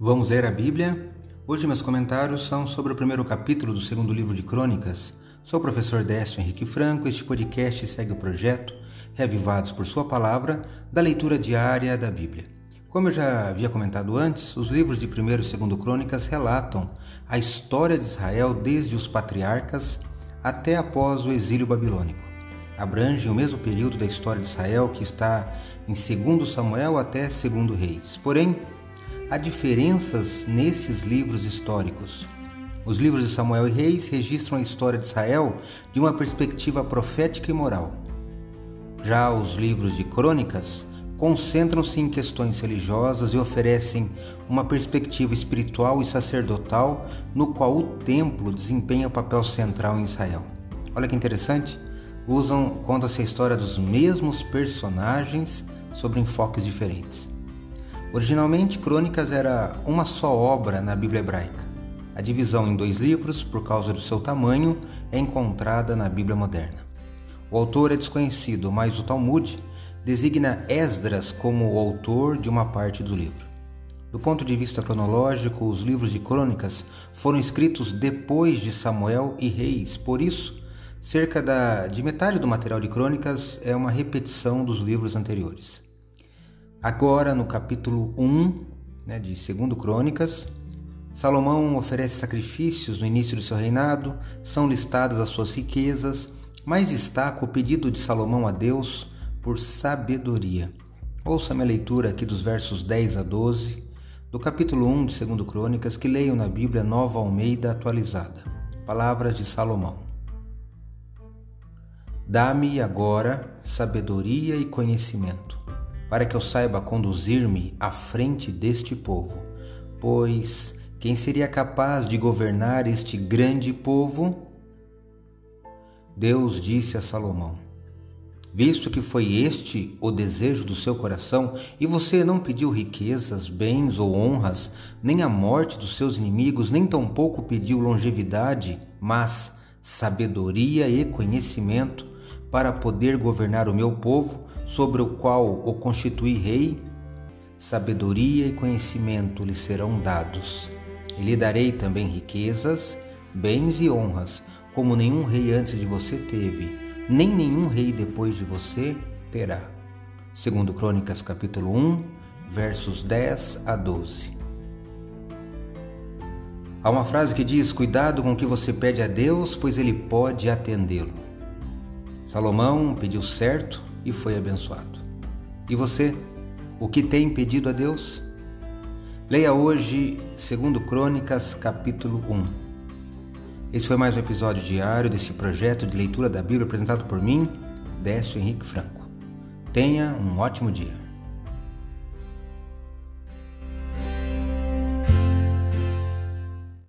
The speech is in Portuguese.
Vamos ler a Bíblia? Hoje meus comentários são sobre o primeiro capítulo do segundo livro de Crônicas. Sou o professor Décio Henrique Franco. Este podcast segue o projeto Reavivados por Sua Palavra da leitura diária da Bíblia. Como eu já havia comentado antes, os livros de 1 e 2 Crônicas relatam a história de Israel desde os patriarcas até após o exílio babilônico. Abrange o mesmo período da história de Israel que está em 2 Samuel até 2 Reis. Porém, há diferenças nesses livros históricos. Os livros de Samuel e Reis registram a história de Israel de uma perspectiva profética e moral. Já os livros de Crônicas concentram-se em questões religiosas e oferecem uma perspectiva espiritual e sacerdotal no qual o templo desempenha papel central em Israel. Olha que interessante, usam conta-se a história dos mesmos personagens sobre enfoques diferentes. Originalmente, Crônicas era uma só obra na Bíblia hebraica. A divisão em dois livros, por causa do seu tamanho, é encontrada na Bíblia moderna. O autor é desconhecido, mas o Talmud designa Esdras como o autor de uma parte do livro. Do ponto de vista cronológico, os livros de Crônicas foram escritos depois de Samuel e Reis, por isso, cerca da, de metade do material de Crônicas é uma repetição dos livros anteriores. Agora, no capítulo 1 né, de 2 Crônicas, Salomão oferece sacrifícios no início do seu reinado, são listadas as suas riquezas, mas destaca o pedido de Salomão a Deus por sabedoria. Ouça minha leitura aqui dos versos 10 a 12 do capítulo 1 de 2 Crônicas que leio na Bíblia Nova Almeida atualizada. Palavras de Salomão. Dá-me agora sabedoria e conhecimento para que eu saiba conduzir-me à frente deste povo, pois quem seria capaz de governar este grande povo? Deus disse a Salomão: Visto que foi este o desejo do seu coração, e você não pediu riquezas, bens ou honras, nem a morte dos seus inimigos, nem tampouco pediu longevidade, mas sabedoria e conhecimento, para poder governar o meu povo, sobre o qual o constituí rei, sabedoria e conhecimento lhe serão dados. E lhe darei também riquezas, bens e honras, como nenhum rei antes de você teve, nem nenhum rei depois de você terá. Segundo Crônicas capítulo 1, versos 10 a 12. Há uma frase que diz: Cuidado com o que você pede a Deus, pois Ele pode atendê-lo. Salomão pediu certo e foi abençoado. E você, o que tem pedido a Deus? Leia hoje 2 Crônicas, capítulo 1. Esse foi mais um episódio diário desse projeto de leitura da Bíblia apresentado por mim, Décio Henrique Franco. Tenha um ótimo dia.